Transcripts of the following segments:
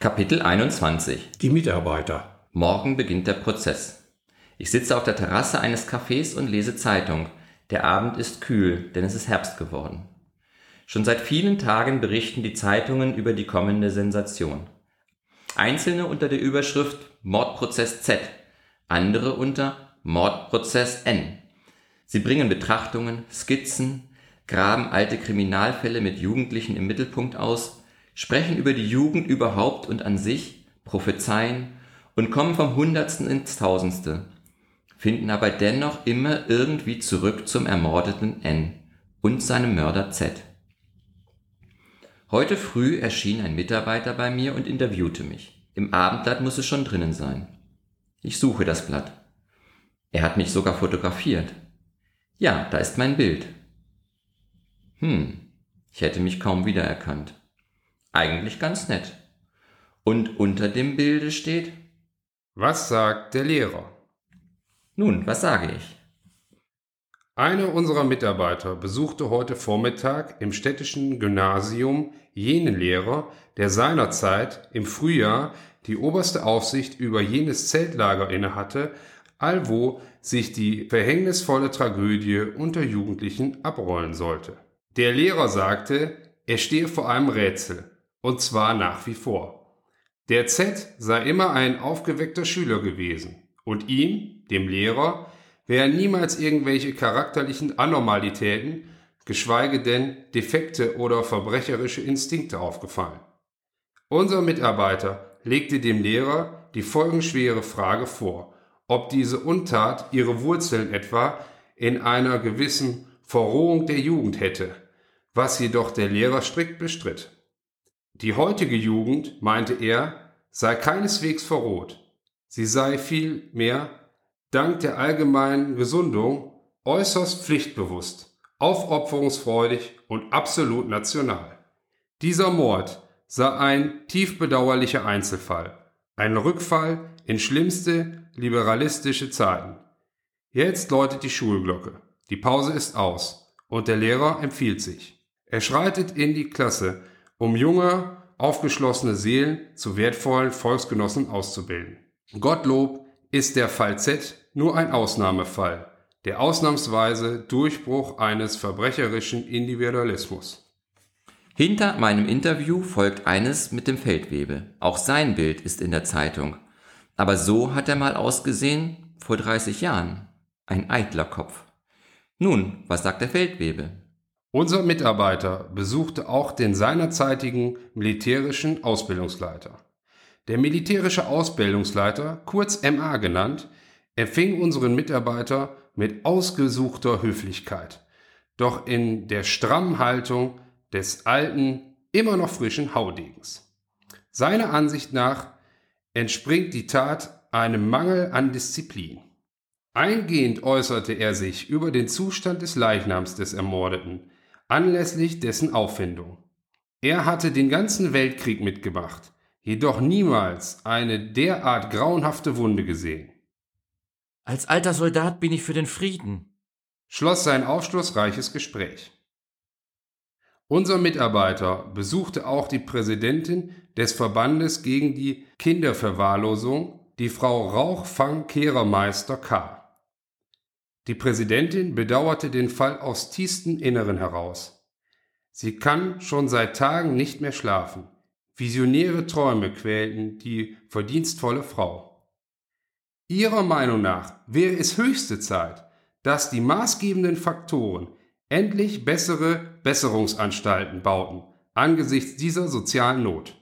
Kapitel 21 Die Mitarbeiter. Morgen beginnt der Prozess. Ich sitze auf der Terrasse eines Cafés und lese Zeitung. Der Abend ist kühl, denn es ist Herbst geworden. Schon seit vielen Tagen berichten die Zeitungen über die kommende Sensation. Einzelne unter der Überschrift Mordprozess Z, andere unter Mordprozess N. Sie bringen Betrachtungen, Skizzen, graben alte Kriminalfälle mit Jugendlichen im Mittelpunkt aus sprechen über die Jugend überhaupt und an sich, prophezeien und kommen vom Hundertsten ins Tausendste, finden aber dennoch immer irgendwie zurück zum ermordeten N und seinem Mörder Z. Heute früh erschien ein Mitarbeiter bei mir und interviewte mich. Im Abendblatt muss es schon drinnen sein. Ich suche das Blatt. Er hat mich sogar fotografiert. Ja, da ist mein Bild. Hm, ich hätte mich kaum wiedererkannt. Eigentlich ganz nett. Und unter dem Bilde steht Was sagt der Lehrer? Nun, was sage ich? Einer unserer Mitarbeiter besuchte heute Vormittag im städtischen Gymnasium jenen Lehrer, der seinerzeit im Frühjahr die oberste Aufsicht über jenes Zeltlager innehatte, allwo sich die verhängnisvolle Tragödie unter Jugendlichen abrollen sollte. Der Lehrer sagte, er stehe vor einem Rätsel, und zwar nach wie vor. Der Z sei immer ein aufgeweckter Schüler gewesen und ihm, dem Lehrer, wären niemals irgendwelche charakterlichen Anormalitäten, geschweige denn Defekte oder verbrecherische Instinkte aufgefallen. Unser Mitarbeiter legte dem Lehrer die folgenschwere Frage vor, ob diese Untat ihre Wurzeln etwa in einer gewissen Verrohung der Jugend hätte, was jedoch der Lehrer strikt bestritt. Die heutige Jugend, meinte er, sei keineswegs verroht. Sie sei vielmehr, dank der allgemeinen Gesundung, äußerst pflichtbewusst, aufopferungsfreudig und absolut national. Dieser Mord sei ein tief bedauerlicher Einzelfall, ein Rückfall in schlimmste liberalistische Zeiten. Jetzt läutet die Schulglocke, die Pause ist aus und der Lehrer empfiehlt sich. Er schreitet in die Klasse um junge, aufgeschlossene Seelen zu wertvollen Volksgenossen auszubilden. Gottlob ist der Fall Z nur ein Ausnahmefall, der ausnahmsweise Durchbruch eines verbrecherischen Individualismus. Hinter meinem Interview folgt eines mit dem Feldwebel. Auch sein Bild ist in der Zeitung. Aber so hat er mal ausgesehen vor 30 Jahren. Ein eitler Kopf. Nun, was sagt der Feldwebel? Unser Mitarbeiter besuchte auch den seinerzeitigen militärischen Ausbildungsleiter. Der militärische Ausbildungsleiter, kurz MA genannt, empfing unseren Mitarbeiter mit ausgesuchter Höflichkeit, doch in der strammen Haltung des alten, immer noch frischen Haudegens. Seiner Ansicht nach entspringt die Tat einem Mangel an Disziplin. Eingehend äußerte er sich über den Zustand des Leichnams des Ermordeten, anlässlich dessen Auffindung. Er hatte den ganzen Weltkrieg mitgemacht, jedoch niemals eine derart grauenhafte Wunde gesehen. Als alter Soldat bin ich für den Frieden, schloss sein aufschlussreiches Gespräch. Unser Mitarbeiter besuchte auch die Präsidentin des Verbandes gegen die Kinderverwahrlosung, die Frau Rauchfang-Kehrermeister K. Die Präsidentin bedauerte den Fall aus tiefstem Inneren heraus. Sie kann schon seit Tagen nicht mehr schlafen. Visionäre Träume quälten die verdienstvolle Frau. Ihrer Meinung nach wäre es höchste Zeit, dass die maßgebenden Faktoren endlich bessere Besserungsanstalten bauten angesichts dieser sozialen Not.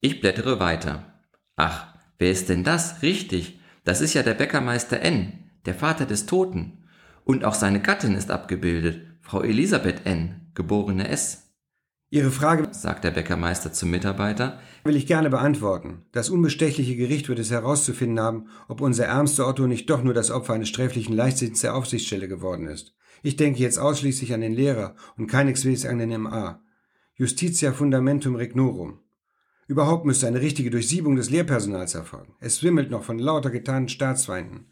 Ich blättere weiter. Ach, wer ist denn das? Richtig, das ist ja der Bäckermeister N der Vater des Toten, und auch seine Gattin ist abgebildet, Frau Elisabeth N., geborene S. Ihre Frage, sagt der Bäckermeister zum Mitarbeiter, will ich gerne beantworten. Das unbestechliche Gericht wird es herauszufinden haben, ob unser ärmster Otto nicht doch nur das Opfer eines sträflichen Leichtsinns der Aufsichtsstelle geworden ist. Ich denke jetzt ausschließlich an den Lehrer und keineswegs an den MA. Justitia fundamentum regnorum. Überhaupt müsste eine richtige Durchsiebung des Lehrpersonals erfolgen. Es wimmelt noch von lauter getanen Staatsfeinden.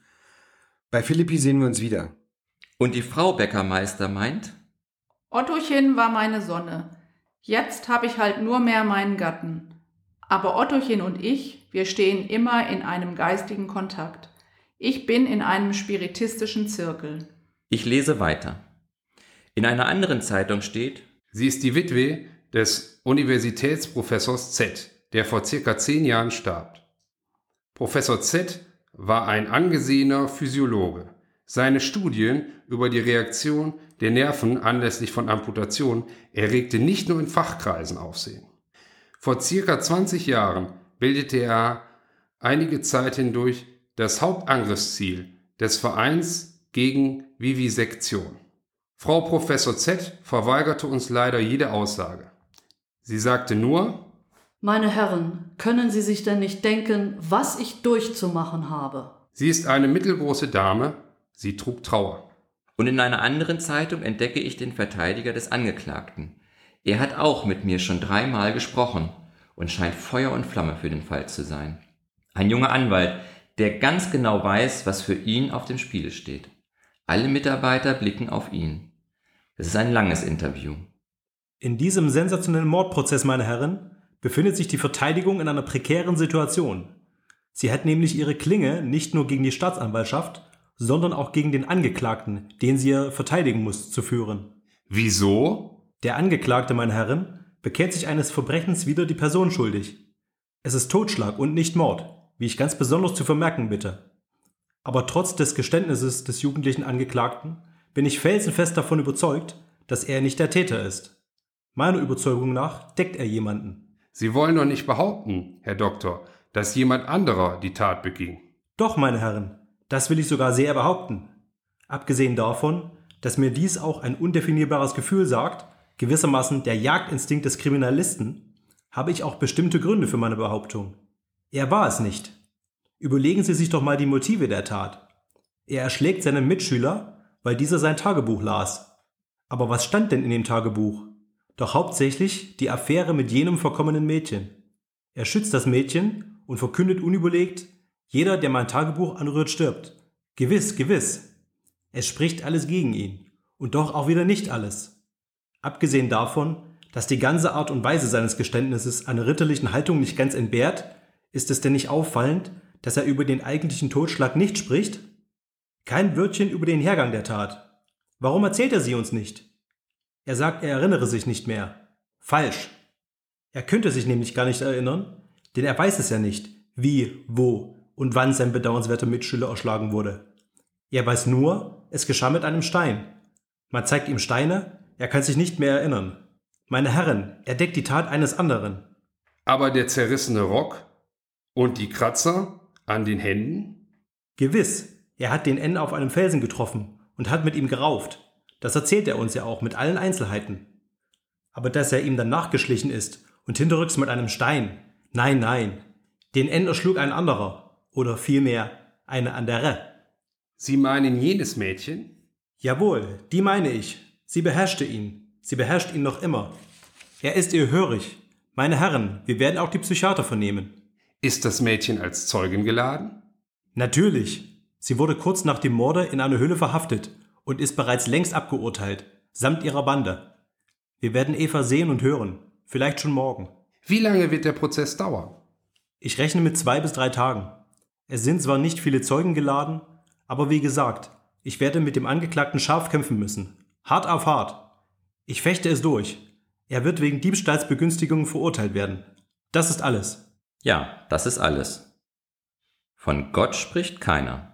Bei Philippi sehen wir uns wieder. Und die Frau Bäckermeister meint? Ottochen war meine Sonne. Jetzt habe ich halt nur mehr meinen Gatten. Aber Ottochen und ich, wir stehen immer in einem geistigen Kontakt. Ich bin in einem spiritistischen Zirkel. Ich lese weiter. In einer anderen Zeitung steht, Sie ist die Witwe des Universitätsprofessors Z, der vor circa zehn Jahren starb. Professor Z war ein angesehener Physiologe. Seine Studien über die Reaktion der Nerven anlässlich von Amputation erregte nicht nur in Fachkreisen Aufsehen. Vor circa 20 Jahren bildete er einige Zeit hindurch das Hauptangriffsziel des Vereins gegen Vivisektion. Frau Professor Z verweigerte uns leider jede Aussage. Sie sagte nur, Meine Herren, können Sie sich denn nicht denken, was ich durchzumachen habe? sie ist eine mittelgroße Dame, sie trug Trauer. und in einer anderen Zeitung entdecke ich den Verteidiger des Angeklagten. Er hat auch mit mir schon dreimal gesprochen und scheint Feuer und Flamme für den Fall zu sein. Ein junger Anwalt, der ganz genau weiß, was für ihn auf dem Spiel steht. Alle Mitarbeiter blicken auf ihn. Es ist ein langes Interview. In diesem sensationellen Mordprozess, meine Herren, befindet sich die Verteidigung in einer prekären Situation. Sie hat nämlich ihre Klinge nicht nur gegen die Staatsanwaltschaft, sondern auch gegen den Angeklagten, den sie verteidigen muss, zu führen. Wieso? Der Angeklagte, meine Herren, bekennt sich eines Verbrechens wider die Person schuldig. Es ist Totschlag und nicht Mord, wie ich ganz besonders zu vermerken bitte. Aber trotz des Geständnisses des jugendlichen Angeklagten bin ich felsenfest davon überzeugt, dass er nicht der Täter ist. Meiner Überzeugung nach deckt er jemanden. Sie wollen doch nicht behaupten, Herr Doktor, dass jemand anderer die Tat beging. Doch, meine Herren, das will ich sogar sehr behaupten. Abgesehen davon, dass mir dies auch ein undefinierbares Gefühl sagt, gewissermaßen der Jagdinstinkt des Kriminalisten, habe ich auch bestimmte Gründe für meine Behauptung. Er war es nicht. Überlegen Sie sich doch mal die Motive der Tat. Er erschlägt seinen Mitschüler, weil dieser sein Tagebuch las. Aber was stand denn in dem Tagebuch? Doch hauptsächlich die Affäre mit jenem verkommenen Mädchen. Er schützt das Mädchen und verkündet unüberlegt, jeder, der mein Tagebuch anrührt, stirbt. Gewiss, gewiss. Es spricht alles gegen ihn. Und doch auch wieder nicht alles. Abgesehen davon, dass die ganze Art und Weise seines Geständnisses einer ritterlichen Haltung nicht ganz entbehrt, ist es denn nicht auffallend, dass er über den eigentlichen Totschlag nicht spricht? Kein Wörtchen über den Hergang der Tat. Warum erzählt er sie uns nicht? Er sagt, er erinnere sich nicht mehr. Falsch. Er könnte sich nämlich gar nicht erinnern, denn er weiß es ja nicht, wie, wo und wann sein bedauernswerter Mitschüler erschlagen wurde. Er weiß nur, es geschah mit einem Stein. Man zeigt ihm Steine, er kann sich nicht mehr erinnern. Meine Herren, er deckt die Tat eines anderen. Aber der zerrissene Rock und die Kratzer an den Händen? Gewiss, er hat den N auf einem Felsen getroffen und hat mit ihm gerauft. Das erzählt er uns ja auch mit allen Einzelheiten. Aber dass er ihm dann nachgeschlichen ist und hinterrücks mit einem Stein, nein, nein, den N erschlug ein anderer, oder vielmehr eine andere. Sie meinen jenes Mädchen? Jawohl, die meine ich. Sie beherrschte ihn. Sie beherrscht ihn noch immer. Er ist ihr hörig. Meine Herren, wir werden auch die Psychiater vernehmen. Ist das Mädchen als Zeugin geladen? Natürlich. Sie wurde kurz nach dem Morde in einer Höhle verhaftet und ist bereits längst abgeurteilt, samt ihrer Bande. Wir werden Eva sehen und hören, vielleicht schon morgen. Wie lange wird der Prozess dauern? Ich rechne mit zwei bis drei Tagen. Es sind zwar nicht viele Zeugen geladen, aber wie gesagt, ich werde mit dem Angeklagten scharf kämpfen müssen. Hart auf hart. Ich fechte es durch. Er wird wegen Diebstahlsbegünstigung verurteilt werden. Das ist alles. Ja, das ist alles. Von Gott spricht keiner.